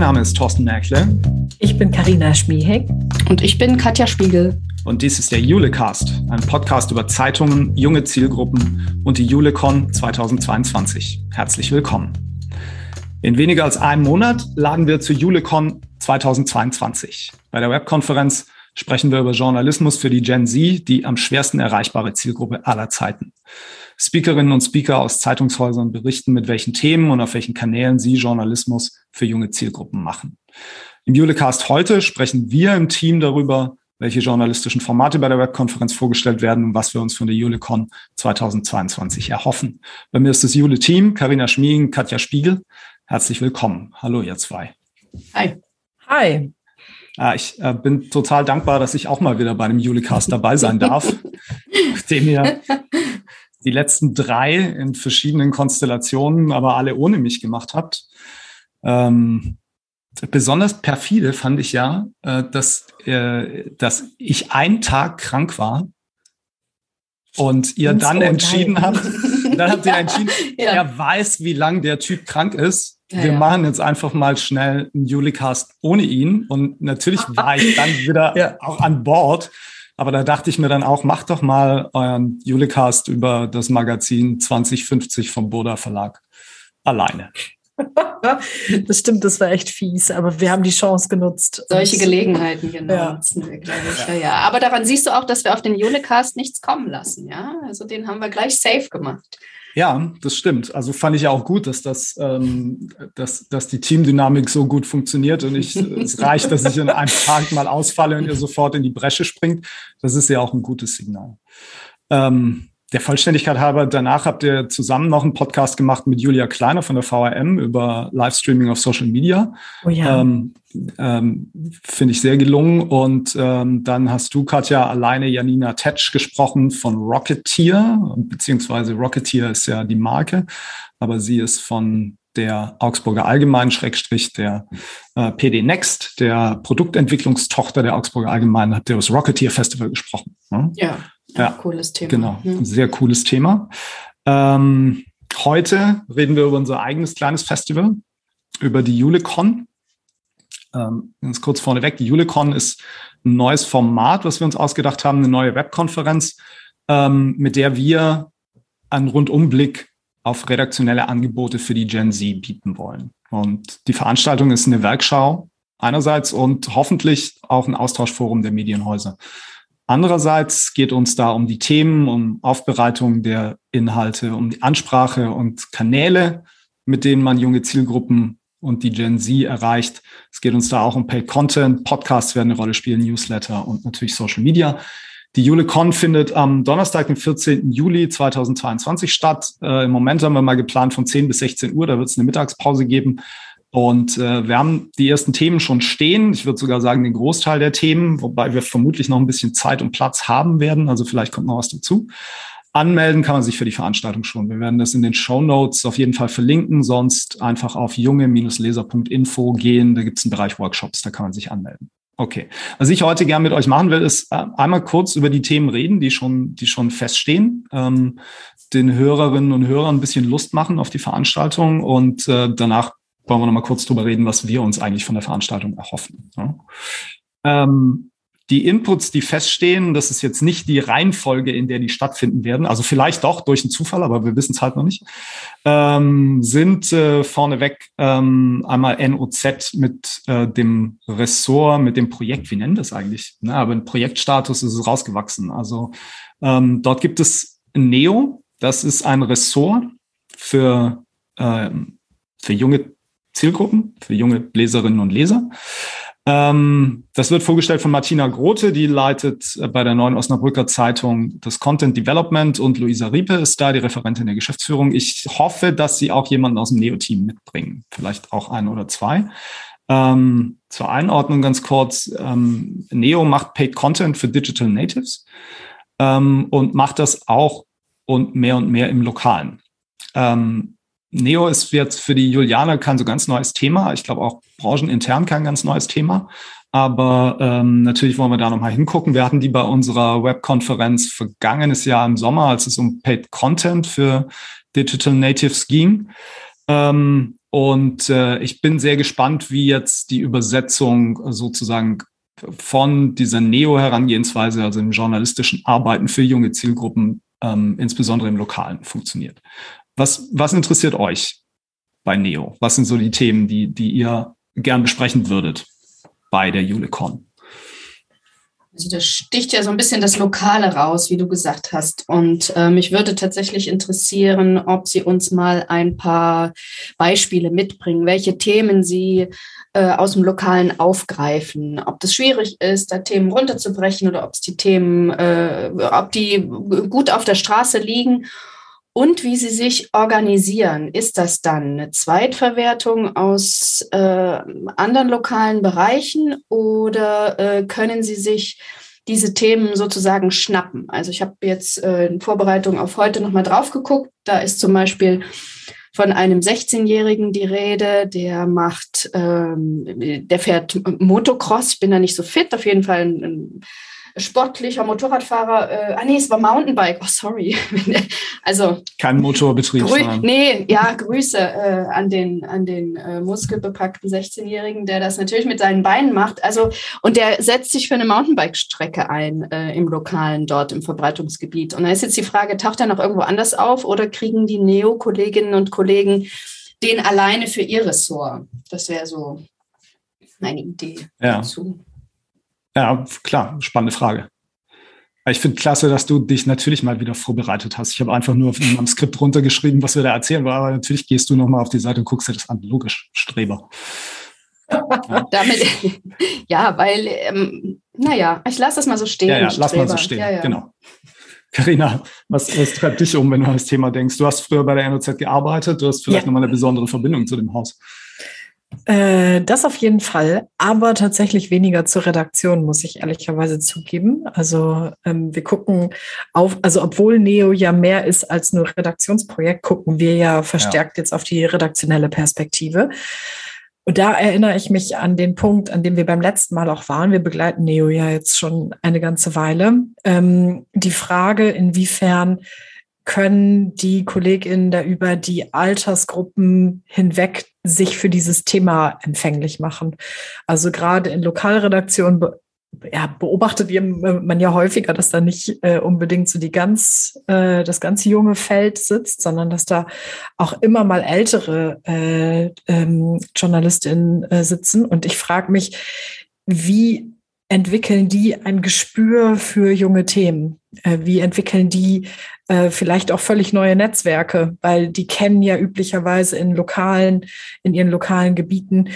Mein Name ist Thorsten Merkle. Ich bin Karina Schmiehek. Und ich bin Katja Spiegel. Und dies ist der Julecast, ein Podcast über Zeitungen, junge Zielgruppen und die Julecon 2022. Herzlich willkommen. In weniger als einem Monat laden wir zur Julecon 2022. Bei der Webkonferenz sprechen wir über Journalismus für die Gen Z, die am schwersten erreichbare Zielgruppe aller Zeiten. Speakerinnen und Speaker aus Zeitungshäusern berichten, mit welchen Themen und auf welchen Kanälen sie Journalismus für junge Zielgruppen machen. Im Julecast heute sprechen wir im Team darüber, welche journalistischen Formate bei der Webkonferenz vorgestellt werden und was wir uns von der Julecon 2022 erhoffen. Bei mir ist das Jule-Team, Karina Schmiegen, Katja Spiegel. Herzlich willkommen. Hallo, ihr zwei. Hi. Hi. Ich äh, bin total dankbar, dass ich auch mal wieder bei einem Julecast dabei sein darf, nachdem ihr die letzten drei in verschiedenen Konstellationen, aber alle ohne mich gemacht habt. Ähm, besonders perfide fand ich ja, äh, dass, äh, dass ich einen Tag krank war und ihr dann entschieden habt, dann habt ihr entschieden, ja. er weiß, wie lang der Typ krank ist. Ja, wir ja. machen jetzt einfach mal schnell einen Julicast ohne ihn. Und natürlich war ich dann wieder auch an Bord. Aber da dachte ich mir dann auch, macht doch mal euren Julicast über das Magazin 2050 vom Boda Verlag alleine. Das stimmt, das war echt fies, aber wir haben die Chance genutzt. Solche Gelegenheiten genau ja. nutzen wir, glaube ich. Ja. ja, Aber daran siehst du auch, dass wir auf den Julecast nichts kommen lassen. Ja, also den haben wir gleich safe gemacht. Ja, das stimmt. Also fand ich ja auch gut, dass das, ähm, dass, dass die Teamdynamik so gut funktioniert und ich, es reicht, dass ich in einem Tag mal ausfalle und ihr sofort in die Bresche springt. Das ist ja auch ein gutes Signal. Ähm, der Vollständigkeit halber, danach habt ihr zusammen noch einen Podcast gemacht mit Julia Kleiner von der VRM über Livestreaming auf Social Media. Oh ja. Ähm, ähm, Finde ich sehr gelungen. Und ähm, dann hast du, Katja, alleine Janina Tetsch gesprochen von Rocketeer, beziehungsweise Rocketeer ist ja die Marke, aber sie ist von der Augsburger Allgemeinen, Schrägstrich der äh, PD Next, der Produktentwicklungstochter der Augsburger Allgemeinen, hat der das Rocketeer Festival gesprochen. Ne? Ja. Ja, cooles Thema. Genau, ein sehr cooles Thema. Ähm, heute reden wir über unser eigenes kleines Festival, über die Julecon. Ähm, ganz kurz vorneweg, die Julecon ist ein neues Format, was wir uns ausgedacht haben, eine neue Webkonferenz, ähm, mit der wir einen Rundumblick auf redaktionelle Angebote für die Gen Z bieten wollen. Und die Veranstaltung ist eine Werkschau einerseits und hoffentlich auch ein Austauschforum der Medienhäuser. Andererseits geht uns da um die Themen, um Aufbereitung der Inhalte, um die Ansprache und Kanäle, mit denen man junge Zielgruppen und die Gen Z erreicht. Es geht uns da auch um Paid Content, Podcasts werden eine Rolle spielen, Newsletter und natürlich Social Media. Die JuleCon findet am Donnerstag, den 14. Juli 2022 statt. Äh, Im Moment haben wir mal geplant von 10 bis 16 Uhr, da wird es eine Mittagspause geben. Und äh, wir haben die ersten Themen schon stehen. Ich würde sogar sagen, den Großteil der Themen, wobei wir vermutlich noch ein bisschen Zeit und Platz haben werden. Also vielleicht kommt noch was dazu. Anmelden kann man sich für die Veranstaltung schon. Wir werden das in den Show Notes auf jeden Fall verlinken. Sonst einfach auf junge-leser.info gehen. Da gibt es einen Bereich Workshops, da kann man sich anmelden. Okay. Was ich heute gerne mit euch machen will, ist äh, einmal kurz über die Themen reden, die schon, die schon feststehen, ähm, den Hörerinnen und Hörern ein bisschen Lust machen auf die Veranstaltung und äh, danach wollen wir noch mal kurz drüber reden, was wir uns eigentlich von der Veranstaltung erhoffen. Ja. Ähm, die Inputs, die feststehen, das ist jetzt nicht die Reihenfolge, in der die stattfinden werden, also vielleicht doch durch einen Zufall, aber wir wissen es halt noch nicht, ähm, sind äh, vorneweg ähm, einmal NOZ mit äh, dem Ressort, mit dem Projekt, wie nennen das eigentlich? Ne, aber im Projektstatus ist es rausgewachsen. Also ähm, dort gibt es Neo, das ist ein Ressort für, äh, für junge Zielgruppen, für junge Leserinnen und Leser. Ähm, das wird vorgestellt von Martina Grote, die leitet äh, bei der Neuen Osnabrücker Zeitung das Content Development und Luisa Riepe ist da, die Referentin der Geschäftsführung. Ich hoffe, dass sie auch jemanden aus dem Neo-Team mitbringen, vielleicht auch ein oder zwei. Ähm, zur Einordnung ganz kurz, ähm, Neo macht Paid Content für Digital Natives ähm, und macht das auch und mehr und mehr im Lokalen. Ähm, Neo ist jetzt für die Julianer kein so ganz neues Thema. Ich glaube auch branchenintern kein ganz neues Thema. Aber ähm, natürlich wollen wir da nochmal hingucken. Wir hatten die bei unserer Webkonferenz vergangenes Jahr im Sommer, als es um Paid Content für Digital Natives ging. Ähm, und äh, ich bin sehr gespannt, wie jetzt die Übersetzung sozusagen von dieser Neo-Herangehensweise, also im journalistischen Arbeiten für junge Zielgruppen, ähm, insbesondere im Lokalen, funktioniert. Was, was interessiert euch bei Neo? Was sind so die Themen, die, die ihr gern besprechen würdet bei der Julecon? Also da sticht ja so ein bisschen das Lokale raus, wie du gesagt hast. Und äh, mich würde tatsächlich interessieren, ob Sie uns mal ein paar Beispiele mitbringen, welche Themen Sie äh, aus dem Lokalen aufgreifen, ob das schwierig ist, da Themen runterzubrechen oder ob es die Themen, äh, ob die gut auf der Straße liegen und wie sie sich organisieren. Ist das dann eine Zweitverwertung aus äh, anderen lokalen Bereichen oder äh, können sie sich diese Themen sozusagen schnappen? Also ich habe jetzt äh, in Vorbereitung auf heute nochmal drauf geguckt. Da ist zum Beispiel von einem 16-Jährigen die Rede, der macht, ähm, der fährt Motocross, ich bin da nicht so fit, auf jeden Fall ein, ein sportlicher Motorradfahrer, äh, ah nee, es war Mountainbike, oh sorry. also kein Motorbetrieb. Grü nee, ja, Grüße äh, an den, an den äh, muskelbepackten 16-Jährigen, der das natürlich mit seinen Beinen macht. Also, und der setzt sich für eine Mountainbike-Strecke ein äh, im Lokalen dort im Verbreitungsgebiet. Und da ist jetzt die Frage, taucht er noch irgendwo anders auf oder kriegen die Neo-Kolleginnen und Kollegen den alleine für ihr Ressort? Das wäre so meine Idee ja. dazu. Ja, klar, spannende Frage. Ich finde klasse, dass du dich natürlich mal wieder vorbereitet hast. Ich habe einfach nur meinem Skript runtergeschrieben, was wir da erzählen, aber natürlich gehst du nochmal auf die Seite und guckst dir das an. Logisch, Streber. Ja. Damit, ja, weil, ähm, naja, ich lasse das mal so stehen. Ja, ja lass mal so stehen, ja, ja. genau. Carina, was, was treibt dich um, wenn du an das Thema denkst? Du hast früher bei der NOZ gearbeitet, du hast vielleicht ja. nochmal eine besondere Verbindung zu dem Haus. Äh, das auf jeden Fall, aber tatsächlich weniger zur Redaktion, muss ich ehrlicherweise zugeben. Also ähm, wir gucken auf, also obwohl Neo ja mehr ist als nur Redaktionsprojekt, gucken wir ja verstärkt ja. jetzt auf die redaktionelle Perspektive. Und da erinnere ich mich an den Punkt, an dem wir beim letzten Mal auch waren. Wir begleiten Neo ja jetzt schon eine ganze Weile. Ähm, die Frage, inwiefern können die KollegInnen da über die Altersgruppen hinweg sich für dieses Thema empfänglich machen. Also gerade in Lokalredaktionen be ja, beobachtet man ja häufiger, dass da nicht äh, unbedingt so die ganz, äh, das ganze junge Feld sitzt, sondern dass da auch immer mal ältere äh, ähm, JournalistInnen äh, sitzen. Und ich frage mich, wie entwickeln die ein Gespür für junge Themen? Äh, wie entwickeln die äh, vielleicht auch völlig neue Netzwerke? Weil die kennen ja üblicherweise in lokalen, in ihren lokalen Gebieten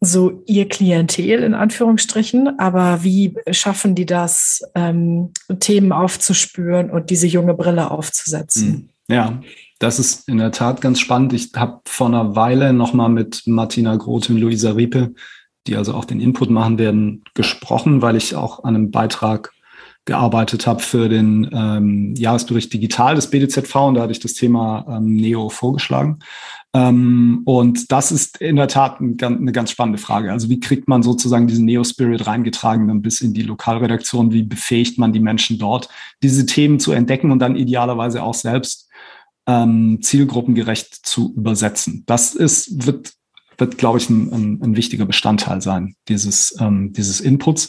so ihr Klientel in Anführungsstrichen, aber wie schaffen die das, ähm, Themen aufzuspüren und diese junge Brille aufzusetzen? Hm. Ja, das ist in der Tat ganz spannend. Ich habe vor einer Weile nochmal mit Martina Groth und Luisa Riepe die also auch den Input machen werden, gesprochen, weil ich auch an einem Beitrag gearbeitet habe für den ähm, Jahresbericht Digital des BDZV und da hatte ich das Thema ähm, Neo vorgeschlagen. Ähm, und das ist in der Tat ein, eine ganz spannende Frage. Also wie kriegt man sozusagen diesen Neo-Spirit reingetragen dann bis in die Lokalredaktion? Wie befähigt man die Menschen dort, diese Themen zu entdecken und dann idealerweise auch selbst ähm, zielgruppengerecht zu übersetzen? Das ist, wird wird, glaube ich, ein, ein, ein, wichtiger Bestandteil sein, dieses, ähm, dieses Inputs.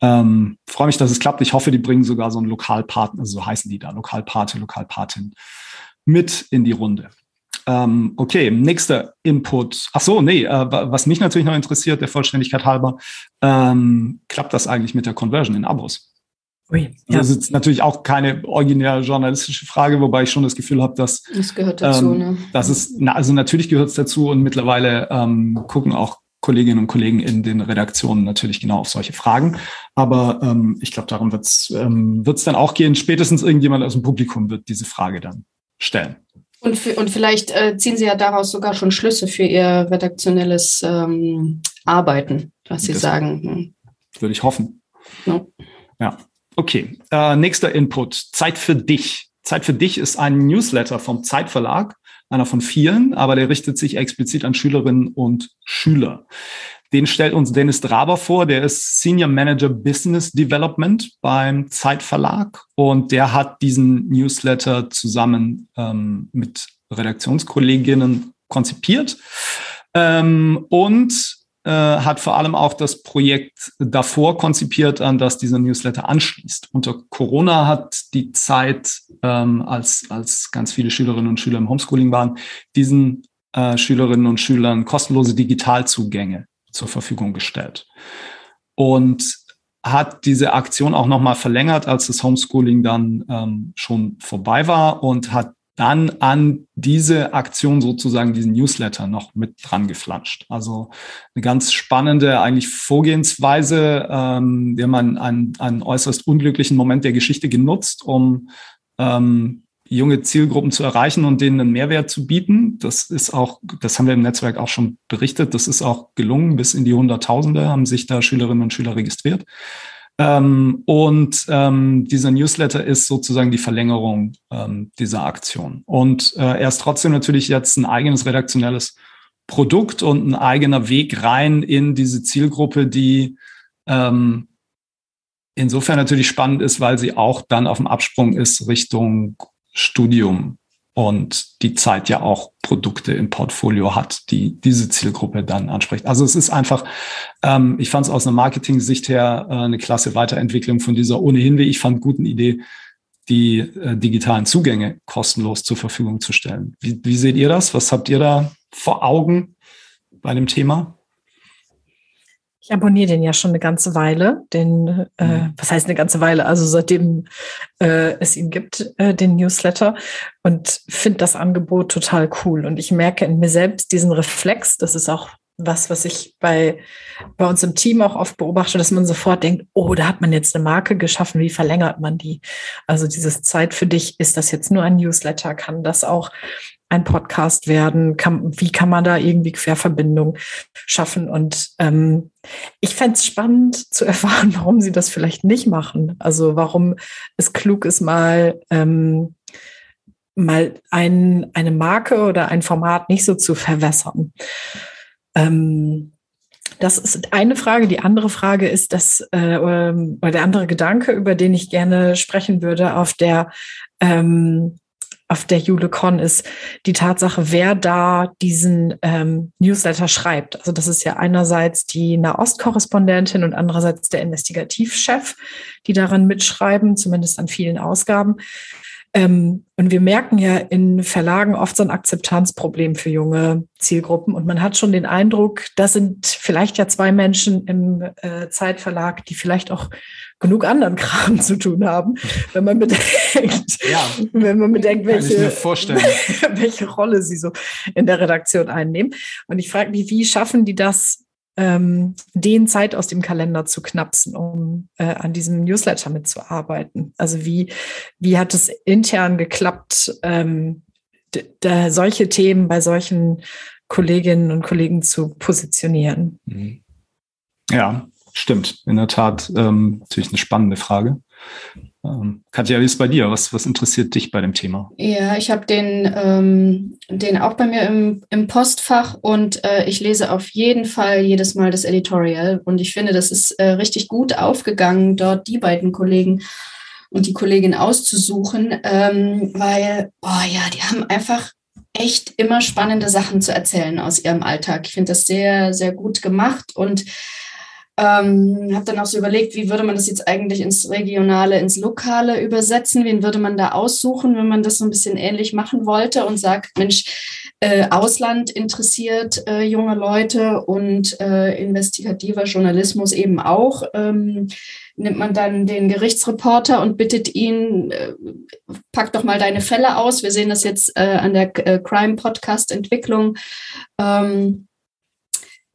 Ähm, freue mich, dass es klappt. Ich hoffe, die bringen sogar so einen Lokalpartner, also so heißen die da, Lokalpate, Lokalpatin, mit in die Runde. Ähm, okay, nächster Input. Ach so, nee, äh, was mich natürlich noch interessiert, der Vollständigkeit halber, ähm, klappt das eigentlich mit der Conversion in Abos? Ui, ja. Das ist natürlich auch keine originär journalistische Frage, wobei ich schon das Gefühl habe, dass das gehört dazu. Ähm, ne? Das ist, na, also natürlich gehört es dazu und mittlerweile ähm, gucken auch Kolleginnen und Kollegen in den Redaktionen natürlich genau auf solche Fragen. Aber ähm, ich glaube, darum wird es ähm, wird's dann auch gehen. Spätestens irgendjemand aus dem Publikum wird diese Frage dann stellen. Und, für, und vielleicht äh, ziehen Sie ja daraus sogar schon Schlüsse für Ihr redaktionelles ähm, Arbeiten, was Sie das sagen. Würde ich hoffen. No. Ja. Okay, äh, nächster Input. Zeit für dich. Zeit für dich ist ein Newsletter vom Zeitverlag, einer von vielen, aber der richtet sich explizit an Schülerinnen und Schüler. Den stellt uns Dennis Draber vor, der ist Senior Manager Business Development beim Zeitverlag und der hat diesen Newsletter zusammen ähm, mit Redaktionskolleginnen konzipiert ähm, und äh, hat vor allem auch das Projekt davor konzipiert, an das dieser Newsletter anschließt. Unter Corona hat die Zeit, ähm, als, als ganz viele Schülerinnen und Schüler im Homeschooling waren, diesen äh, Schülerinnen und Schülern kostenlose Digitalzugänge zur Verfügung gestellt. Und hat diese Aktion auch nochmal verlängert, als das Homeschooling dann ähm, schon vorbei war und hat dann an diese Aktion sozusagen diesen Newsletter noch mit dran geflanscht. Also eine ganz spannende eigentlich Vorgehensweise. Ähm, haben einen, einen, einen äußerst unglücklichen Moment der Geschichte genutzt, um ähm, junge Zielgruppen zu erreichen und denen einen Mehrwert zu bieten. Das ist auch, das haben wir im Netzwerk auch schon berichtet, das ist auch gelungen. Bis in die Hunderttausende haben sich da Schülerinnen und Schüler registriert. Ähm, und ähm, dieser Newsletter ist sozusagen die Verlängerung ähm, dieser Aktion. Und äh, er ist trotzdem natürlich jetzt ein eigenes redaktionelles Produkt und ein eigener Weg rein in diese Zielgruppe, die ähm, insofern natürlich spannend ist, weil sie auch dann auf dem Absprung ist Richtung Studium und die Zeit ja auch Produkte im Portfolio hat, die diese Zielgruppe dann anspricht. Also es ist einfach, ähm, ich fand es aus einer Marketing-Sicht her äh, eine klasse Weiterentwicklung von dieser ohnehin, wie ich fand, guten Idee, die äh, digitalen Zugänge kostenlos zur Verfügung zu stellen. Wie, wie seht ihr das? Was habt ihr da vor Augen bei dem Thema? Ich abonniere den ja schon eine ganze Weile. Den, äh, mhm. was heißt eine ganze Weile? Also seitdem äh, es ihn gibt, äh, den Newsletter. Und finde das Angebot total cool. Und ich merke in mir selbst diesen Reflex. Das ist auch was, was ich bei, bei uns im Team auch oft beobachte, dass man sofort denkt, oh, da hat man jetzt eine Marke geschaffen, wie verlängert man die? Also dieses Zeit für dich, ist das jetzt nur ein Newsletter? Kann das auch ein Podcast werden? Kann, wie kann man da irgendwie Querverbindung schaffen? Und ähm, ich fände es spannend zu erfahren, warum sie das vielleicht nicht machen. Also warum es klug ist, mal ähm, mal ein, eine Marke oder ein Format nicht so zu verwässern. Ähm, das ist eine Frage. Die andere Frage ist, dass, äh, oder der andere Gedanke, über den ich gerne sprechen würde, auf der ähm, auf der JuleCon ist die Tatsache, wer da diesen ähm, Newsletter schreibt. Also das ist ja einerseits die Nahostkorrespondentin und andererseits der Investigativchef, die daran mitschreiben, zumindest an vielen Ausgaben. Ähm, und wir merken ja in Verlagen oft so ein Akzeptanzproblem für junge Zielgruppen. Und man hat schon den Eindruck, das sind vielleicht ja zwei Menschen im äh, Zeitverlag, die vielleicht auch genug anderen Kram zu tun haben, wenn man bedenkt, ja, wenn man bedenkt, welche, welche Rolle sie so in der Redaktion einnehmen. Und ich frage mich, wie schaffen die das, ähm, den Zeit aus dem Kalender zu knapsen, um äh, an diesem Newsletter mitzuarbeiten? Also wie, wie hat es intern geklappt, ähm, da solche Themen bei solchen Kolleginnen und Kollegen zu positionieren? Mhm. Ja, stimmt. In der Tat ähm, natürlich eine spannende Frage. Ähm, Katja, wie ist es bei dir? Was, was interessiert dich bei dem Thema? Ja, ich habe den, ähm, den auch bei mir im, im Postfach und äh, ich lese auf jeden Fall jedes Mal das Editorial und ich finde, das ist äh, richtig gut aufgegangen, dort die beiden Kollegen und die Kollegin auszusuchen, ähm, weil, boah ja, die haben einfach echt immer spannende Sachen zu erzählen aus ihrem Alltag. Ich finde das sehr, sehr gut gemacht und ähm, habe dann auch so überlegt, wie würde man das jetzt eigentlich ins Regionale, ins Lokale übersetzen? Wen würde man da aussuchen, wenn man das so ein bisschen ähnlich machen wollte und sagt, Mensch, äh, Ausland interessiert äh, junge Leute und äh, investigativer Journalismus eben auch. Ähm, nimmt man dann den Gerichtsreporter und bittet ihn, äh, pack doch mal deine Fälle aus. Wir sehen das jetzt äh, an der äh, Crime Podcast Entwicklung. Ähm,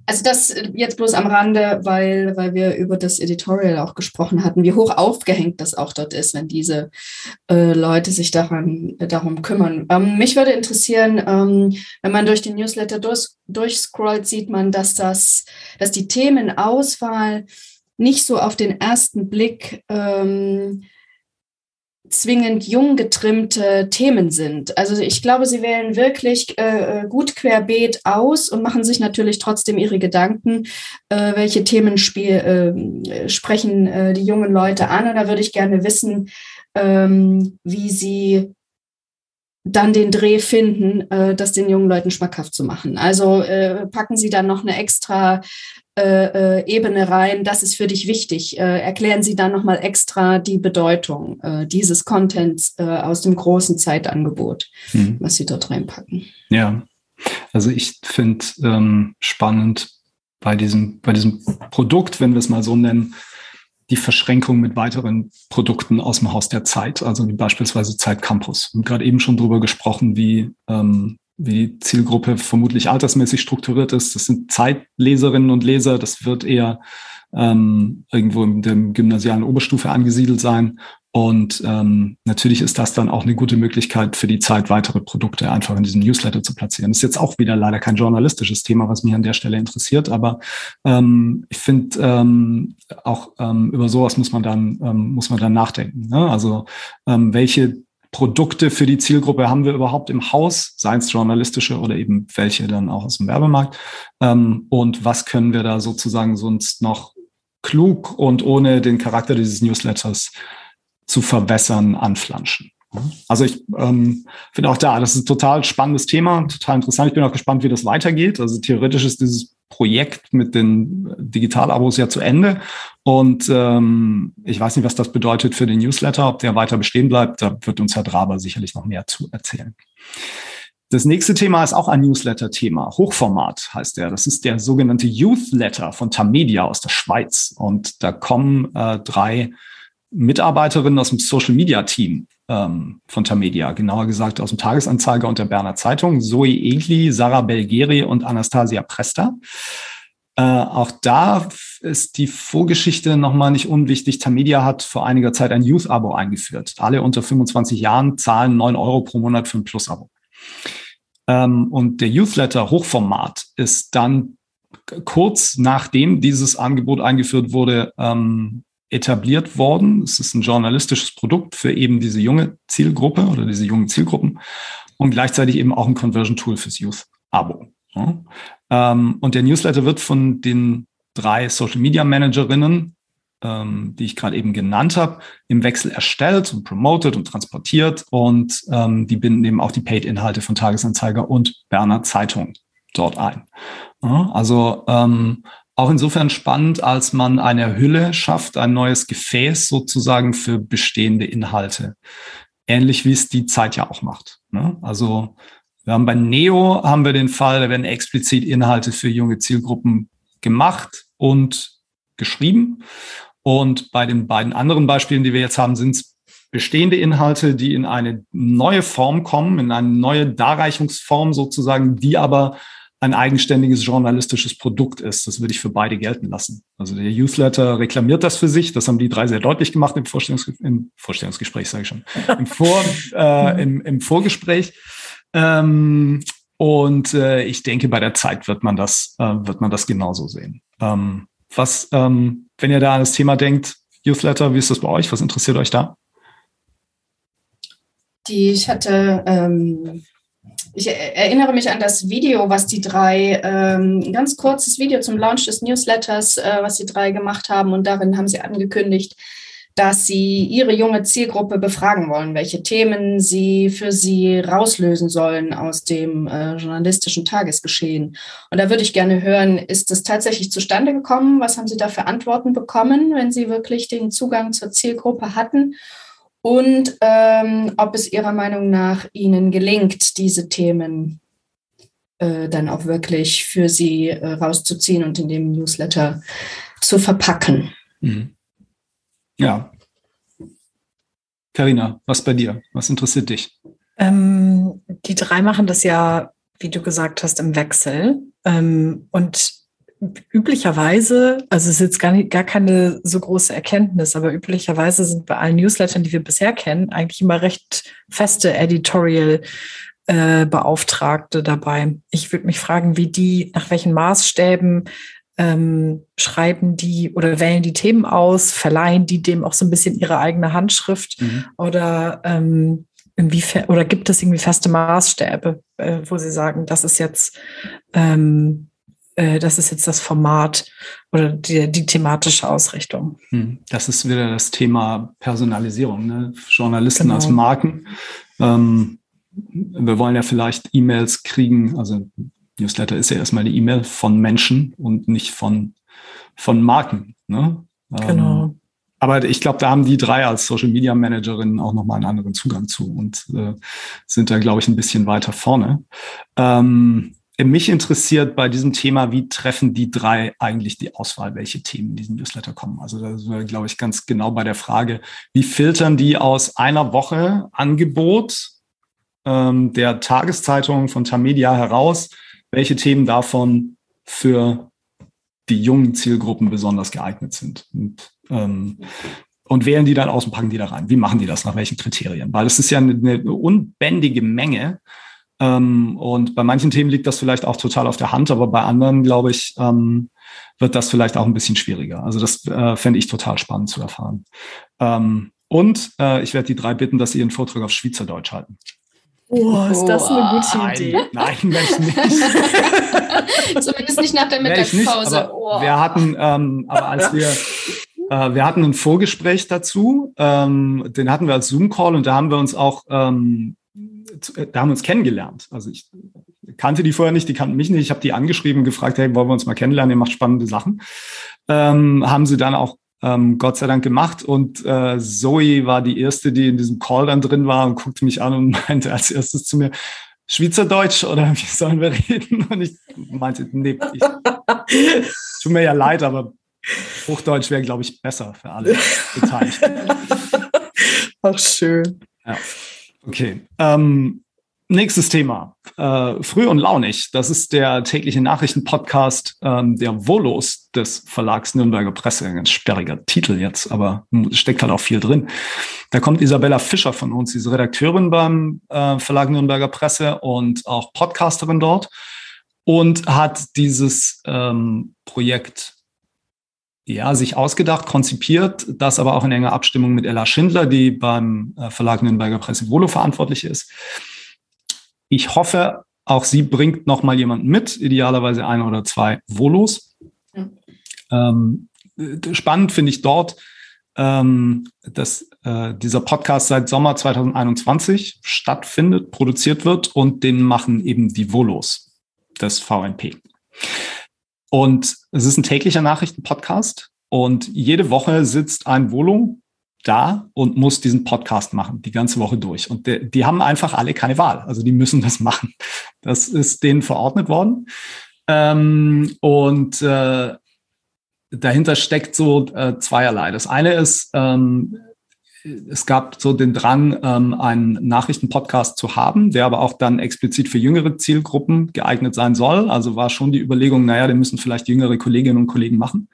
also das äh, jetzt bloß am Rande, weil, weil wir über das Editorial auch gesprochen hatten, wie hoch aufgehängt das auch dort ist, wenn diese äh, Leute sich daran, äh, darum kümmern. Ähm, mich würde interessieren, ähm, wenn man durch den Newsletter durch, durchscrollt, sieht man, dass das, dass die Themenauswahl nicht so auf den ersten Blick ähm, zwingend jung getrimmte Themen sind. Also ich glaube, sie wählen wirklich äh, gut querbeet aus und machen sich natürlich trotzdem ihre Gedanken, äh, welche Themen spiel, äh, sprechen äh, die jungen Leute an. Und da würde ich gerne wissen, ähm, wie sie dann den Dreh finden, äh, das den jungen Leuten schmackhaft zu machen. Also äh, packen Sie dann noch eine extra äh, äh, Ebene rein, das ist für dich wichtig. Äh, erklären Sie dann nochmal extra die Bedeutung äh, dieses Contents äh, aus dem großen Zeitangebot, hm. was Sie dort reinpacken. Ja, also ich finde ähm, spannend bei diesem, bei diesem Produkt, wenn wir es mal so nennen, die Verschränkung mit weiteren Produkten aus dem Haus der Zeit, also wie beispielsweise Zeit Campus. Wir haben gerade eben schon darüber gesprochen, wie ähm, wie Zielgruppe vermutlich altersmäßig strukturiert ist. Das sind Zeitleserinnen und Leser. Das wird eher ähm, irgendwo in der gymnasialen Oberstufe angesiedelt sein. Und ähm, natürlich ist das dann auch eine gute Möglichkeit für die Zeit, weitere Produkte einfach in diesem Newsletter zu platzieren. Das ist jetzt auch wieder leider kein journalistisches Thema, was mich an der Stelle interessiert, aber ähm, ich finde, ähm, auch ähm, über sowas muss man dann, ähm, muss man dann nachdenken. Ne? Also ähm, welche Produkte für die Zielgruppe haben wir überhaupt im Haus, seien es journalistische oder eben welche dann auch aus dem Werbemarkt? Ähm, und was können wir da sozusagen sonst noch klug und ohne den Charakter dieses Newsletters zu verwässern, anflanschen? Also ich ähm, finde auch da, das ist ein total spannendes Thema, total interessant. Ich bin auch gespannt, wie das weitergeht. Also theoretisch ist dieses Projekt mit den Digitalabos ja zu Ende. Und ähm, ich weiß nicht, was das bedeutet für den Newsletter, ob der weiter bestehen bleibt. Da wird uns Herr Draber sicherlich noch mehr zu erzählen. Das nächste Thema ist auch ein Newsletter-Thema. Hochformat heißt der. Das ist der sogenannte Youth Letter von Tamedia aus der Schweiz. Und da kommen äh, drei Mitarbeiterinnen aus dem Social Media Team ähm, von Tamedia, genauer gesagt aus dem Tagesanzeiger und der Berner Zeitung, Zoe Egli, Sarah Belgeri und Anastasia Presta. Äh, auch da ist die Vorgeschichte nochmal nicht unwichtig. Tamedia hat vor einiger Zeit ein Youth-Abo eingeführt. Alle unter 25 Jahren zahlen 9 Euro pro Monat für ein Plus-Abo. Ähm, und der Youth-Letter Hochformat ist dann kurz nachdem dieses Angebot eingeführt wurde, ähm, etabliert worden. Es ist ein journalistisches Produkt für eben diese junge Zielgruppe oder diese jungen Zielgruppen und gleichzeitig eben auch ein Conversion-Tool fürs Youth-Abo. Ja. Ähm, und der Newsletter wird von den drei Social-Media-Managerinnen, ähm, die ich gerade eben genannt habe, im Wechsel erstellt und promoted und transportiert und ähm, die binden eben auch die Paid-Inhalte von Tagesanzeiger und Berner Zeitung dort ein. Ja, also ähm, auch insofern spannend, als man eine Hülle schafft, ein neues Gefäß sozusagen für bestehende Inhalte. Ähnlich wie es die Zeit ja auch macht. Ne? Also wir haben bei Neo haben wir den Fall, da werden explizit Inhalte für junge Zielgruppen gemacht und geschrieben. Und bei den beiden anderen Beispielen, die wir jetzt haben, sind es bestehende Inhalte, die in eine neue Form kommen, in eine neue Darreichungsform sozusagen, die aber ein eigenständiges journalistisches Produkt ist. Das würde ich für beide gelten lassen. Also der Newsletter reklamiert das für sich. Das haben die drei sehr deutlich gemacht im, Vorstellungs im Vorstellungsgespräch, sage ich schon, im, Vor äh, im, im Vorgespräch. Ähm, und äh, ich denke, bei der Zeit wird man das, äh, wird man das genauso sehen. Ähm, was, ähm, wenn ihr da an das Thema denkt, Newsletter, wie ist das bei euch? Was interessiert euch da? Die, ich hatte ähm, ich erinnere mich an das Video, was die drei, ähm, ein ganz kurzes Video zum Launch des Newsletters, äh, was die drei gemacht haben. Und darin haben sie angekündigt, dass sie ihre junge Zielgruppe befragen wollen, welche Themen sie für sie rauslösen sollen aus dem äh, journalistischen Tagesgeschehen. Und da würde ich gerne hören, ist das tatsächlich zustande gekommen? Was haben Sie da für Antworten bekommen, wenn Sie wirklich den Zugang zur Zielgruppe hatten? Und ähm, ob es Ihrer Meinung nach Ihnen gelingt, diese Themen äh, dann auch wirklich für Sie äh, rauszuziehen und in dem Newsletter zu verpacken. Mhm. Ja. Karina, was bei dir? Was interessiert dich? Ähm, die drei machen das ja, wie du gesagt hast, im Wechsel. Ähm, und üblicherweise, also es ist jetzt gar, nicht, gar keine so große Erkenntnis, aber üblicherweise sind bei allen Newslettern, die wir bisher kennen, eigentlich immer recht feste Editorial äh, Beauftragte dabei. Ich würde mich fragen, wie die, nach welchen Maßstäben ähm, schreiben die oder wählen die Themen aus, verleihen die dem auch so ein bisschen ihre eigene Handschrift mhm. oder ähm, inwiefern oder gibt es irgendwie feste Maßstäbe, äh, wo sie sagen, das ist jetzt ähm, äh, das ist jetzt das Format oder die, die thematische Ausrichtung. Hm, das ist wieder das Thema Personalisierung, ne? Journalisten genau. als Marken. Ähm, wir wollen ja vielleicht E-Mails kriegen, also Newsletter ist ja erstmal eine E-Mail von Menschen und nicht von, von Marken. Ne? Genau. Ähm, aber ich glaube, da haben die drei als Social Media Managerinnen auch nochmal einen anderen Zugang zu und äh, sind da, glaube ich, ein bisschen weiter vorne. Ähm, mich interessiert bei diesem Thema, wie treffen die drei eigentlich die Auswahl, welche Themen in diesen Newsletter kommen. Also da sind wir, glaube ich, ganz genau bei der Frage, wie filtern die aus einer Woche Angebot ähm, der Tageszeitung von Tamedia heraus, welche Themen davon für die jungen Zielgruppen besonders geeignet sind. Und, ähm, und wählen die dann aus und packen die da rein. Wie machen die das? Nach welchen Kriterien? Weil es ist ja eine, eine unbändige Menge. Ähm, und bei manchen Themen liegt das vielleicht auch total auf der Hand, aber bei anderen, glaube ich, ähm, wird das vielleicht auch ein bisschen schwieriger. Also das äh, fände ich total spannend zu erfahren. Ähm, und äh, ich werde die drei bitten, dass sie ihren Vortrag auf Schweizerdeutsch halten. Oh, ist das eine gute nein, Idee? Nein, möchte nicht. Zumindest nicht nach der Mittagspause. Nicht, oh. Wir hatten, ähm, aber als wir, äh, wir hatten ein Vorgespräch dazu, ähm, den hatten wir als Zoom-Call und da haben wir uns auch, ähm, da haben wir uns kennengelernt. Also ich kannte die vorher nicht, die kannten mich nicht. Ich habe die angeschrieben, gefragt, hey, wollen wir uns mal kennenlernen? Ihr macht spannende Sachen. Ähm, haben sie dann auch ähm, Gott sei Dank gemacht. Und äh, Zoe war die erste, die in diesem Call dann drin war und guckte mich an und meinte als erstes zu mir, Schweizerdeutsch oder wie sollen wir reden? Und ich meinte, nee, ich, tut mir ja leid, aber Hochdeutsch wäre, glaube ich, besser für alle Beteiligten. Ach, schön. Ja. Okay. Ähm, Nächstes Thema. Äh, Früh und launig. Das ist der tägliche Nachrichtenpodcast ähm, der Volos des Verlags Nürnberger Presse. Ein ganz sperriger Titel jetzt, aber steckt halt auch viel drin. Da kommt Isabella Fischer von uns, diese Redakteurin beim äh, Verlag Nürnberger Presse und auch Podcasterin dort und hat dieses ähm, Projekt ja, sich ausgedacht, konzipiert, das aber auch in enger Abstimmung mit Ella Schindler, die beim äh, Verlag Nürnberger Presse Volo verantwortlich ist. Ich hoffe, auch sie bringt noch mal jemanden mit, idealerweise ein oder zwei Volos. Ja. Ähm, spannend finde ich dort, ähm, dass äh, dieser Podcast seit Sommer 2021 stattfindet, produziert wird und den machen eben die Volos des VNP. Und es ist ein täglicher Nachrichtenpodcast und jede Woche sitzt ein Volo da und muss diesen Podcast machen, die ganze Woche durch. Und die, die haben einfach alle keine Wahl. Also die müssen das machen. Das ist denen verordnet worden. Ähm, und äh, dahinter steckt so äh, zweierlei. Das eine ist, ähm, es gab so den Drang, ähm, einen Nachrichtenpodcast zu haben, der aber auch dann explizit für jüngere Zielgruppen geeignet sein soll. Also war schon die Überlegung, naja, den müssen vielleicht jüngere Kolleginnen und Kollegen machen.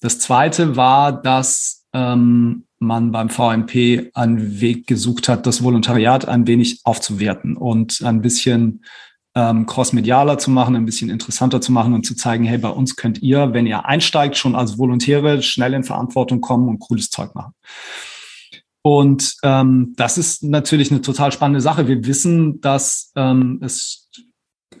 Das zweite war, dass ähm, man beim VMP einen Weg gesucht hat, das Volontariat ein wenig aufzuwerten und ein bisschen ähm, crossmedialer zu machen, ein bisschen interessanter zu machen und zu zeigen, hey, bei uns könnt ihr, wenn ihr einsteigt, schon als Volontäre schnell in Verantwortung kommen und cooles Zeug machen. Und ähm, das ist natürlich eine total spannende Sache. Wir wissen, dass ähm, es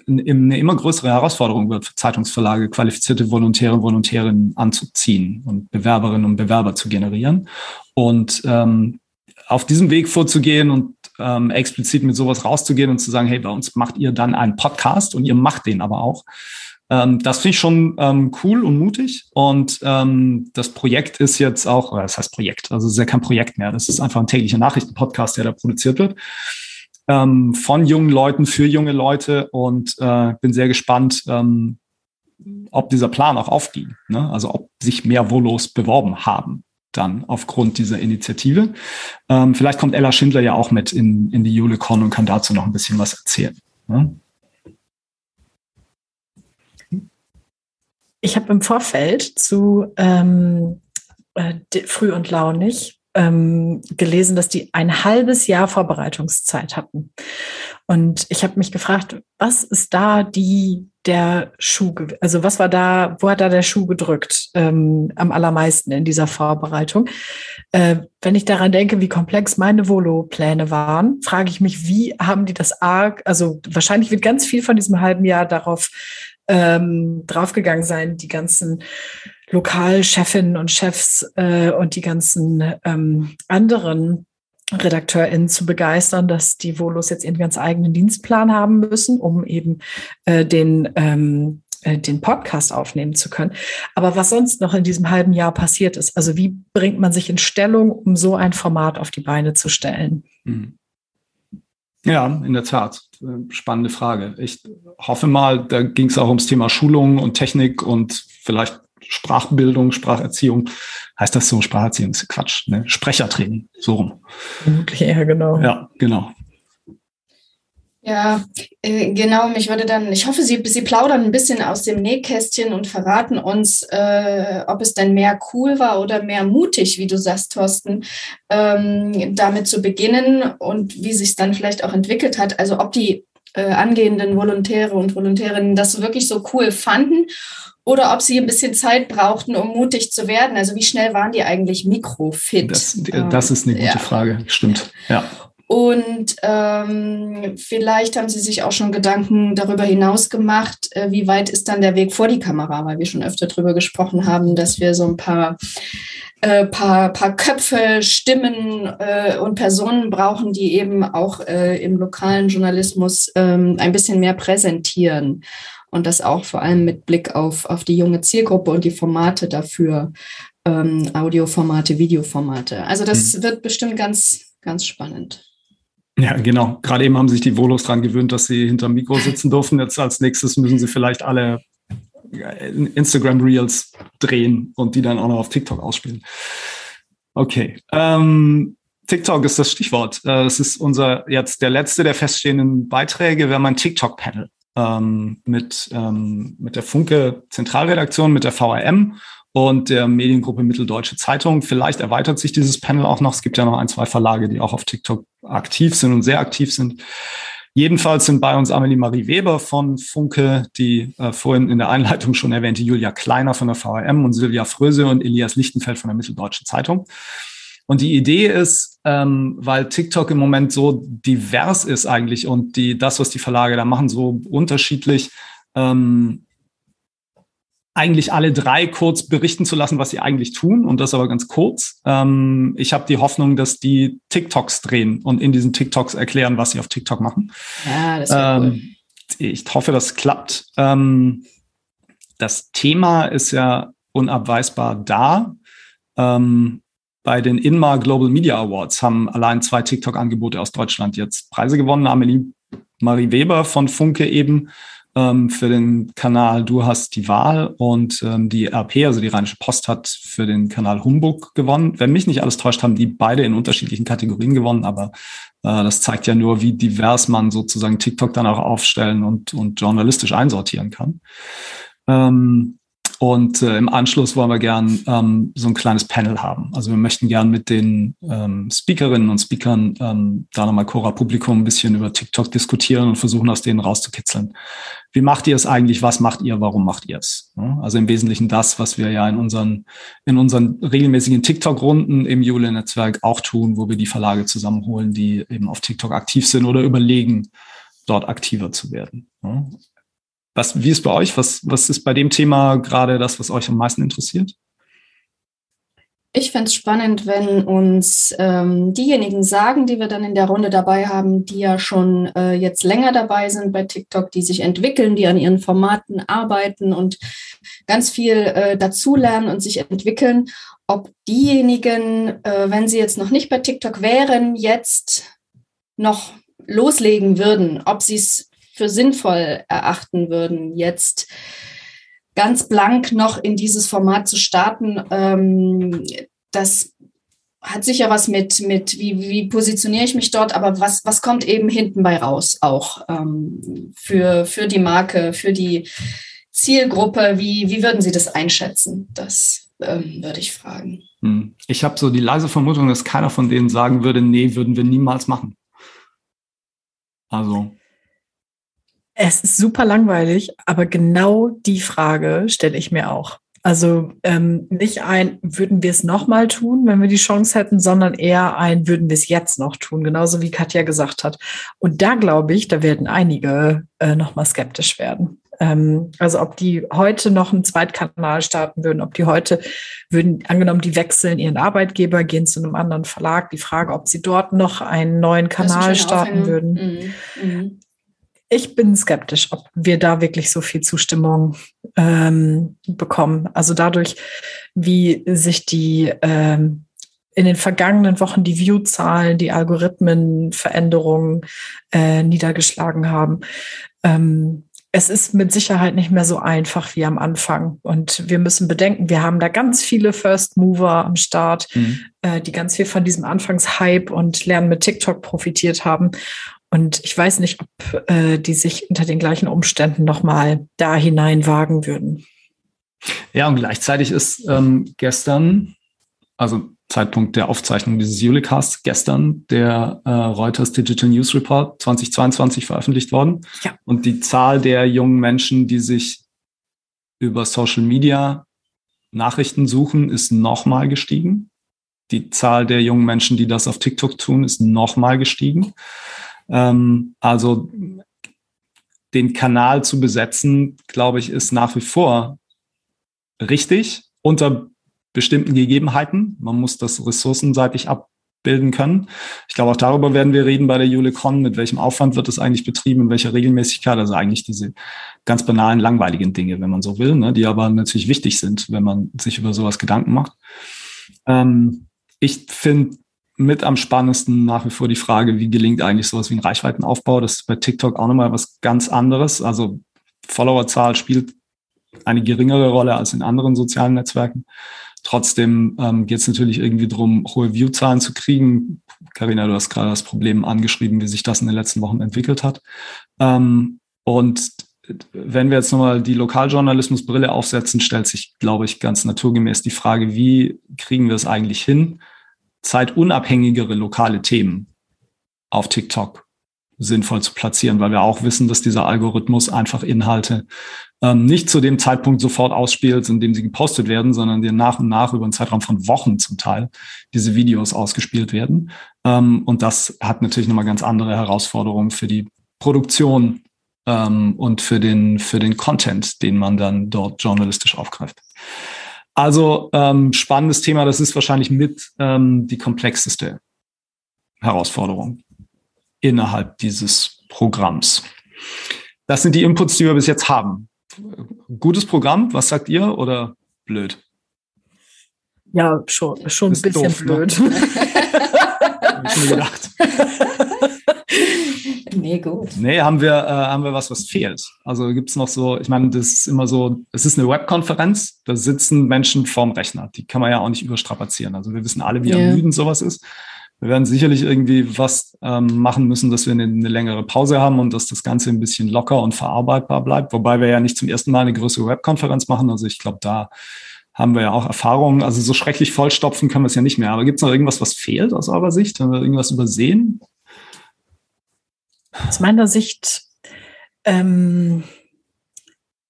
eine immer größere Herausforderung wird für Zeitungsverlage, qualifizierte Volontäre und Volontärinnen anzuziehen und Bewerberinnen und Bewerber zu generieren. Und ähm, auf diesem Weg vorzugehen und ähm, explizit mit sowas rauszugehen und zu sagen, hey, bei uns macht ihr dann einen Podcast und ihr macht den aber auch. Ähm, das finde ich schon ähm, cool und mutig. Und ähm, das Projekt ist jetzt auch, oder das heißt Projekt, also es ist ja kein Projekt mehr. Das ist einfach ein täglicher Nachrichtenpodcast, der da produziert wird ähm, von jungen Leuten für junge Leute und äh, bin sehr gespannt, ähm, ob dieser Plan auch aufging. Ne? Also ob sich mehr Volos beworben haben dann aufgrund dieser Initiative. Ähm, vielleicht kommt Ella Schindler ja auch mit in, in die JuleCon und kann dazu noch ein bisschen was erzählen. Ne? Ich habe im Vorfeld zu ähm, äh, Früh und Launig ähm, gelesen, dass die ein halbes Jahr Vorbereitungszeit hatten. Und ich habe mich gefragt, was ist da die der Schuh, also was war da, wo hat da der Schuh gedrückt ähm, am allermeisten in dieser Vorbereitung? Äh, wenn ich daran denke, wie komplex meine Volo-Pläne waren, frage ich mich, wie haben die das arg, also wahrscheinlich wird ganz viel von diesem halben Jahr darauf ähm, draufgegangen sein, die ganzen Lokalchefinnen und Chefs äh, und die ganzen ähm, anderen RedakteurInnen zu begeistern, dass die Volos jetzt ihren ganz eigenen Dienstplan haben müssen, um eben äh, den, ähm, äh, den Podcast aufnehmen zu können. Aber was sonst noch in diesem halben Jahr passiert ist, also wie bringt man sich in Stellung, um so ein Format auf die Beine zu stellen? Mhm. Ja, in der Tat. Äh, spannende Frage. Ich hoffe mal, da ging es auch ums Thema Schulung und Technik und vielleicht Sprachbildung, Spracherziehung. Heißt das so? Spracherziehung ist Quatsch, ne? Sprechertraining, so rum. Ja, genau. Ja, genau. Ja, äh, genau. Mich würde dann, ich hoffe, Sie, Sie plaudern ein bisschen aus dem Nähkästchen und verraten uns, äh, ob es denn mehr cool war oder mehr mutig, wie du sagst, Thorsten, ähm, damit zu beginnen und wie sich es dann vielleicht auch entwickelt hat. Also ob die äh, angehenden Volontäre und Volontärinnen das wirklich so cool fanden oder ob sie ein bisschen Zeit brauchten, um mutig zu werden. Also wie schnell waren die eigentlich mikrofit? Das, das ist eine gute ja. Frage, stimmt. Ja. Und ähm, vielleicht haben Sie sich auch schon Gedanken darüber hinaus gemacht, äh, wie weit ist dann der Weg vor die Kamera, weil wir schon öfter darüber gesprochen haben, dass wir so ein paar, äh, paar, paar Köpfe, Stimmen äh, und Personen brauchen, die eben auch äh, im lokalen Journalismus ähm, ein bisschen mehr präsentieren. Und das auch vor allem mit Blick auf, auf die junge Zielgruppe und die Formate dafür, ähm, Audioformate, Videoformate. Also das mhm. wird bestimmt ganz, ganz spannend. Ja, genau. Gerade eben haben sich die Volos daran gewöhnt, dass sie hinterm Mikro sitzen dürfen. Jetzt als nächstes müssen sie vielleicht alle Instagram Reels drehen und die dann auch noch auf TikTok ausspielen. Okay. Ähm, TikTok ist das Stichwort. Äh, es ist unser jetzt der letzte der feststehenden Beiträge. Wir haben ein TikTok-Panel ähm, mit, ähm, mit der Funke Zentralredaktion, mit der VRM und der Mediengruppe Mitteldeutsche Zeitung. Vielleicht erweitert sich dieses Panel auch noch. Es gibt ja noch ein, zwei Verlage, die auch auf TikTok aktiv sind und sehr aktiv sind. Jedenfalls sind bei uns Amelie Marie Weber von Funke, die äh, vorhin in der Einleitung schon erwähnte Julia Kleiner von der VRM und Silvia Fröse und Elias Lichtenfeld von der Mitteldeutschen Zeitung. Und die Idee ist, ähm, weil TikTok im Moment so divers ist eigentlich und die, das, was die Verlage da machen, so unterschiedlich, ähm, eigentlich alle drei kurz berichten zu lassen, was sie eigentlich tun und das aber ganz kurz. Ähm, ich habe die Hoffnung, dass die TikToks drehen und in diesen TikToks erklären, was sie auf TikTok machen. Ja, das ähm, cool. Ich hoffe, das klappt. Ähm, das Thema ist ja unabweisbar da. Ähm, bei den Inmar Global Media Awards haben allein zwei TikTok-Angebote aus Deutschland jetzt Preise gewonnen. Amelie Marie Weber von Funke eben ähm, für den Kanal Du hast die Wahl und ähm, die RP, also die Rheinische Post, hat für den Kanal Humbug gewonnen. Wenn mich nicht alles täuscht, haben die beide in unterschiedlichen Kategorien gewonnen, aber äh, das zeigt ja nur, wie divers man sozusagen TikTok dann auch aufstellen und, und journalistisch einsortieren kann. Ähm, und äh, im Anschluss wollen wir gern ähm, so ein kleines Panel haben. Also wir möchten gern mit den ähm, Speakerinnen und Speakern ähm, da nochmal Cora Publikum ein bisschen über TikTok diskutieren und versuchen, aus denen rauszukitzeln. Wie macht ihr es eigentlich? Was macht ihr? Warum macht ihr es? Also im Wesentlichen das, was wir ja in unseren, in unseren regelmäßigen TikTok-Runden im Jule-Netzwerk auch tun, wo wir die Verlage zusammenholen, die eben auf TikTok aktiv sind oder überlegen, dort aktiver zu werden. Was, wie ist bei euch? Was, was ist bei dem Thema gerade das, was euch am meisten interessiert? Ich fände es spannend, wenn uns ähm, diejenigen sagen, die wir dann in der Runde dabei haben, die ja schon äh, jetzt länger dabei sind bei TikTok, die sich entwickeln, die an ihren Formaten arbeiten und ganz viel äh, dazulernen und sich entwickeln, ob diejenigen, äh, wenn sie jetzt noch nicht bei TikTok wären, jetzt noch loslegen würden, ob sie es für sinnvoll erachten würden, jetzt ganz blank noch in dieses Format zu starten. Ähm, das hat sicher was mit, mit wie, wie positioniere ich mich dort, aber was, was kommt eben hinten bei raus auch ähm, für, für die Marke, für die Zielgruppe? Wie, wie würden Sie das einschätzen? Das ähm, würde ich fragen. Hm. Ich habe so die leise Vermutung, dass keiner von denen sagen würde, nee, würden wir niemals machen. Also es ist super langweilig, aber genau die Frage stelle ich mir auch. Also ähm, nicht ein, würden wir es nochmal tun, wenn wir die Chance hätten, sondern eher ein, würden wir es jetzt noch tun, genauso wie Katja gesagt hat. Und da glaube ich, da werden einige äh, nochmal skeptisch werden. Ähm, also ob die heute noch einen Zweitkanal starten würden, ob die heute würden, angenommen, die wechseln ihren Arbeitgeber, gehen zu einem anderen Verlag, die Frage, ob sie dort noch einen neuen Kanal starten würden. Mhm. Mhm. Ich bin skeptisch, ob wir da wirklich so viel Zustimmung ähm, bekommen. Also dadurch, wie sich die ähm, in den vergangenen Wochen die View-Zahlen, die Algorithmenveränderungen äh, niedergeschlagen haben. Ähm, es ist mit Sicherheit nicht mehr so einfach wie am Anfang. Und wir müssen bedenken, wir haben da ganz viele First Mover am Start, mhm. äh, die ganz viel von diesem Anfangshype und Lernen mit TikTok profitiert haben. Und ich weiß nicht, ob äh, die sich unter den gleichen Umständen nochmal da hinein wagen würden. Ja, und gleichzeitig ist ähm, gestern, also Zeitpunkt der Aufzeichnung dieses Julicasts gestern der äh, Reuters Digital News Report 2022 veröffentlicht worden. Ja. Und die Zahl der jungen Menschen, die sich über Social Media Nachrichten suchen, ist nochmal gestiegen. Die Zahl der jungen Menschen, die das auf TikTok tun, ist nochmal gestiegen. Ähm, also den Kanal zu besetzen, glaube ich, ist nach wie vor richtig unter bestimmten Gegebenheiten. Man muss das ressourcenseitig abbilden können. Ich glaube, auch darüber werden wir reden bei der Julecon. Mit welchem Aufwand wird das eigentlich betrieben, in welcher Regelmäßigkeit? Also eigentlich diese ganz banalen, langweiligen Dinge, wenn man so will, ne, die aber natürlich wichtig sind, wenn man sich über sowas Gedanken macht. Ähm, ich finde mit am spannendsten nach wie vor die Frage, wie gelingt eigentlich sowas wie ein Reichweitenaufbau? Das ist bei TikTok auch nochmal was ganz anderes. Also Followerzahl spielt eine geringere Rolle als in anderen sozialen Netzwerken. Trotzdem ähm, geht es natürlich irgendwie darum, hohe Viewzahlen zu kriegen. Karina, du hast gerade das Problem angeschrieben, wie sich das in den letzten Wochen entwickelt hat. Ähm, und wenn wir jetzt nochmal die Lokaljournalismusbrille aufsetzen, stellt sich, glaube ich, ganz naturgemäß die Frage, wie kriegen wir es eigentlich hin, zeitunabhängigere lokale Themen auf TikTok sinnvoll zu platzieren, weil wir auch wissen, dass dieser Algorithmus einfach Inhalte ähm, nicht zu dem Zeitpunkt sofort ausspielt, in dem sie gepostet werden, sondern dir nach und nach über einen Zeitraum von Wochen zum Teil diese Videos ausgespielt werden. Ähm, und das hat natürlich nochmal ganz andere Herausforderungen für die Produktion ähm, und für den, für den Content, den man dann dort journalistisch aufgreift. Also ähm, spannendes Thema, das ist wahrscheinlich mit ähm, die komplexeste Herausforderung innerhalb dieses Programms. Das sind die Inputs, die wir bis jetzt haben. Gutes Programm, was sagt ihr oder blöd? Ja, schon, schon ein bisschen doof, ne? blöd. Ne? Hab ich mir gedacht. Nee, gut. Nee, haben wir, äh, haben wir was, was fehlt. Also gibt es noch so, ich meine, das ist immer so, es ist eine Webkonferenz, da sitzen Menschen vorm Rechner. Die kann man ja auch nicht überstrapazieren. Also wir wissen alle, wie yeah. ermüdend sowas ist. Wir werden sicherlich irgendwie was ähm, machen müssen, dass wir eine, eine, längere Pause haben und dass das Ganze ein bisschen locker und verarbeitbar bleibt. Wobei wir ja nicht zum ersten Mal eine größere Webkonferenz machen. Also ich glaube, da haben wir ja auch Erfahrungen. Also so schrecklich vollstopfen können wir es ja nicht mehr. Aber gibt es noch irgendwas, was fehlt aus eurer Sicht? Haben wir irgendwas übersehen? Aus meiner Sicht ähm,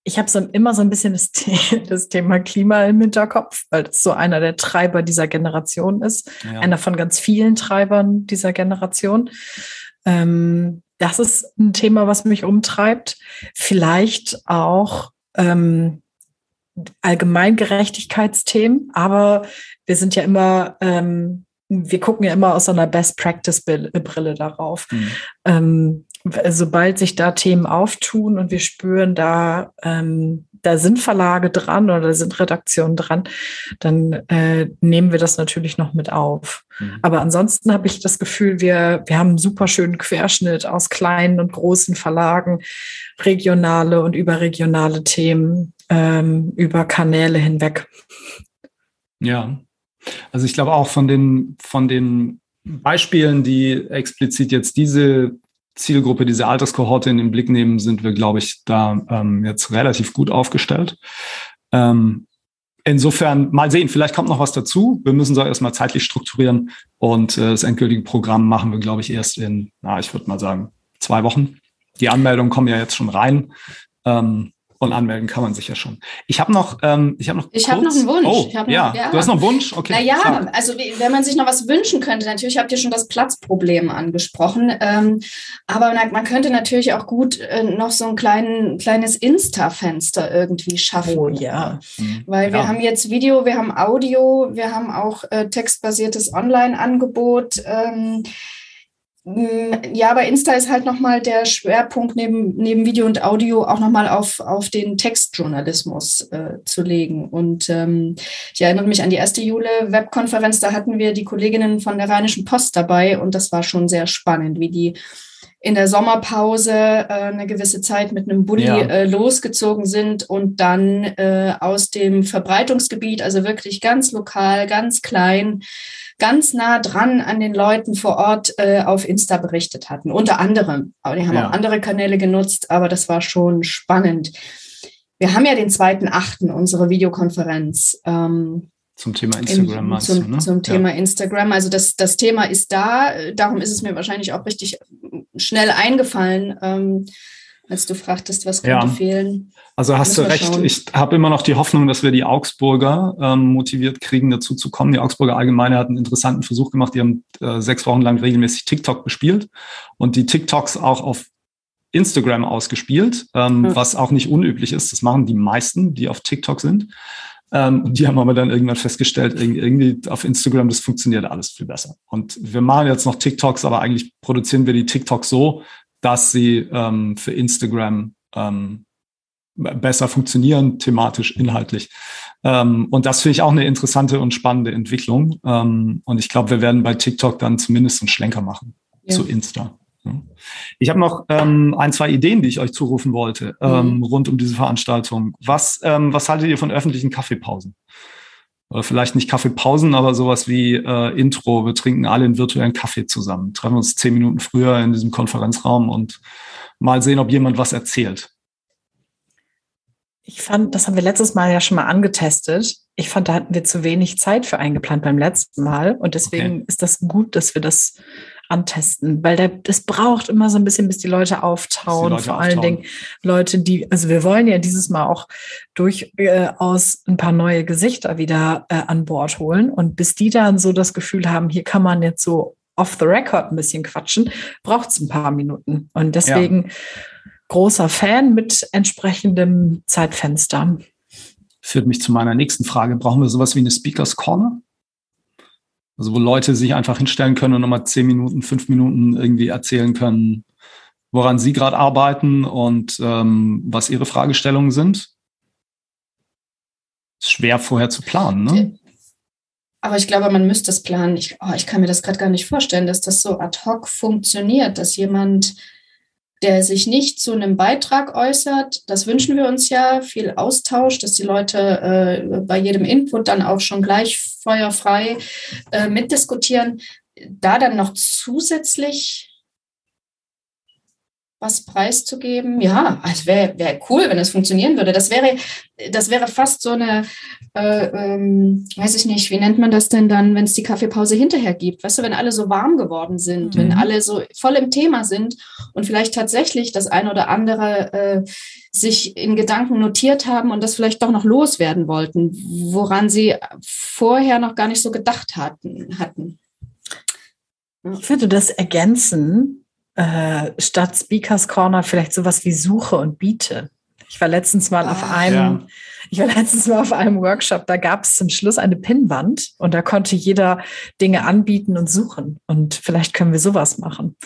ich habe so immer so ein bisschen das, das, Thema Klima im Hinterkopf, weil das so einer der Treiber dieser Generation ist, ja. einer von ganz vielen Treibern dieser Generation. Ähm, das ist ein Thema, was mich umtreibt. Vielleicht auch ähm, Allgemeingerechtigkeitsthemen, aber wir sind ja immer, ähm, wir gucken ja immer aus so einer Best-Practice-Brille darauf. Mhm. Ähm, sobald sich da Themen auftun und wir spüren, da, ähm, da sind Verlage dran oder da sind Redaktionen dran, dann äh, nehmen wir das natürlich noch mit auf. Mhm. Aber ansonsten habe ich das Gefühl, wir, wir haben einen super schönen Querschnitt aus kleinen und großen Verlagen, regionale und überregionale Themen ähm, über Kanäle hinweg. Ja, also ich glaube auch von den, von den Beispielen, die explizit jetzt diese Zielgruppe, diese Alterskohorte in den Blick nehmen, sind wir, glaube ich, da ähm, jetzt relativ gut aufgestellt. Ähm, insofern mal sehen, vielleicht kommt noch was dazu. Wir müssen es erstmal zeitlich strukturieren und äh, das endgültige Programm machen wir, glaube ich, erst in, na, ich würde mal sagen, zwei Wochen. Die Anmeldungen kommen ja jetzt schon rein. Ähm, Und anmelden kann man sich ja schon. Ich habe noch, ähm, ich habe noch, ich habe noch einen Wunsch. Oh, noch, ja. ja. du hast noch einen Wunsch. Okay. Naja, also wenn man sich noch was wünschen könnte, natürlich habt ihr schon das Platzproblem angesprochen, ähm, aber man könnte natürlich auch gut äh, noch so ein klein, kleines Insta-Fenster irgendwie schaffen. Oh ja, mhm. weil ja. wir haben jetzt Video, wir haben Audio, wir haben auch äh, textbasiertes Online-Angebot. Ähm, ja, bei Insta ist halt nochmal der Schwerpunkt neben, neben Video und Audio auch nochmal auf, auf den Textjournalismus äh, zu legen. Und ähm, ich erinnere mich an die erste Jule-Webkonferenz, da hatten wir die Kolleginnen von der Rheinischen Post dabei und das war schon sehr spannend, wie die in der Sommerpause äh, eine gewisse Zeit mit einem Bulli ja. äh, losgezogen sind und dann äh, aus dem Verbreitungsgebiet, also wirklich ganz lokal, ganz klein, ganz nah dran an den Leuten vor Ort äh, auf Insta berichtet hatten. Unter anderem. Aber die haben ja. auch andere Kanäle genutzt, aber das war schon spannend. Wir haben ja den zweiten Achten, unsere Videokonferenz. Ähm, zum Thema Instagram meinst zum, du, ne? Zum Thema ja. Instagram. Also das, das Thema ist da. Darum ist es mir wahrscheinlich auch richtig schnell eingefallen. Ähm, als du fragtest, was könnte ja. fehlen. Also hast du recht. Schauen. Ich habe immer noch die Hoffnung, dass wir die Augsburger ähm, motiviert kriegen, dazu zu kommen. Die Augsburger Allgemeine hat einen interessanten Versuch gemacht. Die haben äh, sechs Wochen lang regelmäßig TikTok bespielt und die TikToks auch auf Instagram ausgespielt, ähm, hm. was auch nicht unüblich ist. Das machen die meisten, die auf TikTok sind. Ähm, und die haben aber dann irgendwann festgestellt, irgendwie auf Instagram, das funktioniert alles viel besser. Und wir machen jetzt noch TikToks, aber eigentlich produzieren wir die TikToks so, dass sie ähm, für Instagram ähm, besser funktionieren, thematisch, inhaltlich. Ähm, und das finde ich auch eine interessante und spannende Entwicklung. Ähm, und ich glaube, wir werden bei TikTok dann zumindest einen Schlenker machen ja. zu Insta. Ich habe noch ähm, ein, zwei Ideen, die ich euch zurufen wollte, ähm, mhm. rund um diese Veranstaltung. Was, ähm, was haltet ihr von öffentlichen Kaffeepausen? Oder vielleicht nicht Kaffeepausen, aber sowas wie äh, Intro. Wir trinken alle einen virtuellen Kaffee zusammen, treffen uns zehn Minuten früher in diesem Konferenzraum und mal sehen, ob jemand was erzählt. Ich fand, das haben wir letztes Mal ja schon mal angetestet. Ich fand, da hatten wir zu wenig Zeit für eingeplant beim letzten Mal. Und deswegen okay. ist das gut, dass wir das antesten, weil der, das braucht immer so ein bisschen, bis die Leute auftauen. Die Leute Vor allen Dingen Leute, die, also wir wollen ja dieses Mal auch durchaus ein paar neue Gesichter wieder äh, an Bord holen. Und bis die dann so das Gefühl haben, hier kann man jetzt so off the record ein bisschen quatschen, braucht es ein paar Minuten. Und deswegen ja. großer Fan mit entsprechendem Zeitfenster. Führt mich zu meiner nächsten Frage. Brauchen wir sowas wie eine Speakers Corner? Also wo Leute sich einfach hinstellen können und nochmal zehn Minuten, fünf Minuten irgendwie erzählen können, woran sie gerade arbeiten und ähm, was ihre Fragestellungen sind. Ist schwer vorher zu planen, ne? Aber ich glaube, man müsste es planen. Ich, oh, ich kann mir das gerade gar nicht vorstellen, dass das so ad hoc funktioniert, dass jemand der sich nicht zu einem Beitrag äußert. Das wünschen wir uns ja, viel Austausch, dass die Leute äh, bei jedem Input dann auch schon gleich feuerfrei äh, mitdiskutieren. Da dann noch zusätzlich was preiszugeben. Ja, es wäre wär cool, wenn es funktionieren würde. Das wäre, das wäre fast so eine, äh, ähm, weiß ich nicht, wie nennt man das denn dann, wenn es die Kaffeepause hinterher gibt? Weißt du, wenn alle so warm geworden sind, mhm. wenn alle so voll im Thema sind und vielleicht tatsächlich das ein oder andere äh, sich in Gedanken notiert haben und das vielleicht doch noch loswerden wollten, woran sie vorher noch gar nicht so gedacht hatten. hatten. Ich würde das ergänzen äh, statt Speakers Corner vielleicht sowas wie Suche und Biete. Ich war letztens mal auf ah, einem, ja. ich war letztens mal auf einem Workshop, da gab es zum Schluss eine Pinnwand und da konnte jeder Dinge anbieten und suchen. Und vielleicht können wir sowas machen,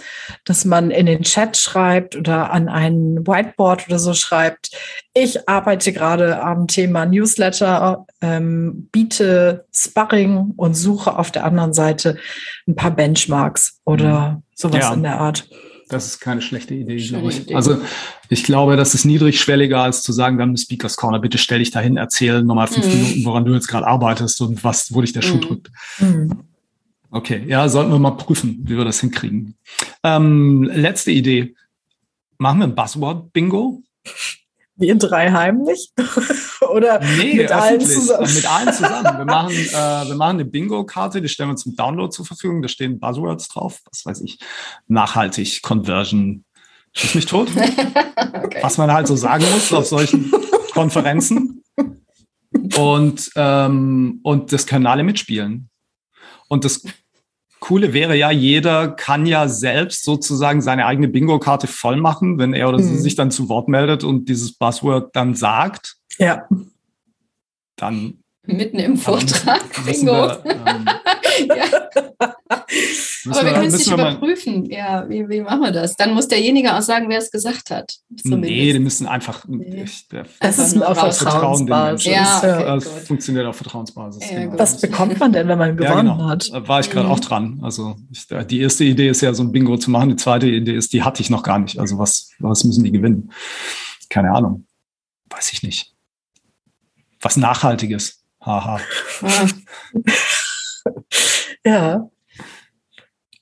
dass man in den Chat schreibt oder an ein Whiteboard oder so schreibt. Ich arbeite gerade am Thema Newsletter, ähm, biete Sparring und suche auf der anderen Seite ein paar Benchmarks oder mhm. Sowas ja. in der Art. Das ist keine schlechte Idee, glaube ich. Idee. Also ich glaube, das ist niedrigschwelliger, als zu sagen, wir haben eine Speakers Corner, bitte stell dich dahin, erzähl nochmal fünf mhm. Minuten, woran du jetzt gerade arbeitest und was, wo dich der Schuh mhm. drückt. Mhm. Okay, ja, sollten wir mal prüfen, wie wir das hinkriegen. Ähm, letzte Idee. Machen wir ein Buzzword-Bingo? Wie in drei heimlich? Oder nee, mit allen zusammen? Mit allen zusammen. Wir machen, äh, wir machen eine Bingo-Karte, die stellen wir zum Download zur Verfügung. Da stehen Buzzwords drauf, was weiß ich, nachhaltig, Conversion, Ist nicht tot. okay. Was man halt so sagen muss auf solchen Konferenzen. Und, ähm, und das können alle mitspielen. Und das Coole wäre ja, jeder kann ja selbst sozusagen seine eigene Bingo-Karte voll machen, wenn er oder sie mhm. sich dann zu Wort meldet und dieses Buzzword dann sagt. Ja. Dann Mitten im Vortrag. Bingo. Wir, ähm, ja. Aber wir können es nicht überprüfen. Ja, wie, wie machen wir das? Dann muss derjenige auch sagen, wer es gesagt hat. Zumindest. Nee, die müssen einfach. Nee. Ich, das ist auf Vertrauensbasis. Ja, okay, das funktioniert auf Vertrauensbasis. Ja, genau. Was bekommt man denn, wenn man gewonnen ja, genau. hat? Da war ich gerade mhm. auch dran. Also ich, die erste Idee ist ja, so ein Bingo zu machen. Die zweite Idee ist, die hatte ich noch gar nicht. Also was, was müssen die gewinnen? Keine Ahnung. Weiß ich nicht. Was Nachhaltiges. Haha. Ja.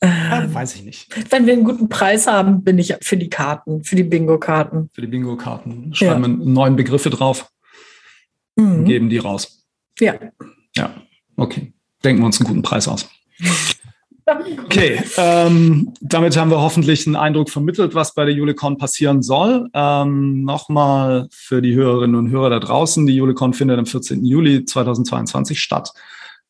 Ja, weiß ich nicht. Wenn wir einen guten Preis haben, bin ich für die Karten, für die Bingo-Karten. Für die Bingo-Karten. Schreiben ja. wir neuen Begriffe drauf mhm. und geben die raus. Ja. Ja, okay. Denken wir uns einen guten Preis aus. Okay, ähm, damit haben wir hoffentlich einen Eindruck vermittelt, was bei der Julecon passieren soll. Ähm, Nochmal für die Hörerinnen und Hörer da draußen, die Julecon findet am 14. Juli 2022 statt.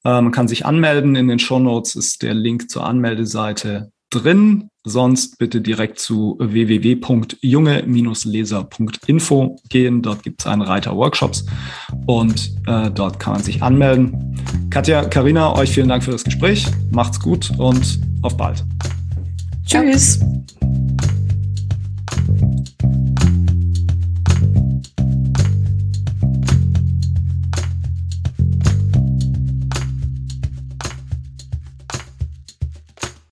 Äh, man kann sich anmelden. In den Show Notes ist der Link zur Anmeldeseite drin. Sonst bitte direkt zu www.junge-leser.info gehen. Dort gibt es einen Reiter Workshops und äh, dort kann man sich anmelden. Katja, Karina, euch vielen Dank für das Gespräch. Macht's gut und auf bald. Tschüss.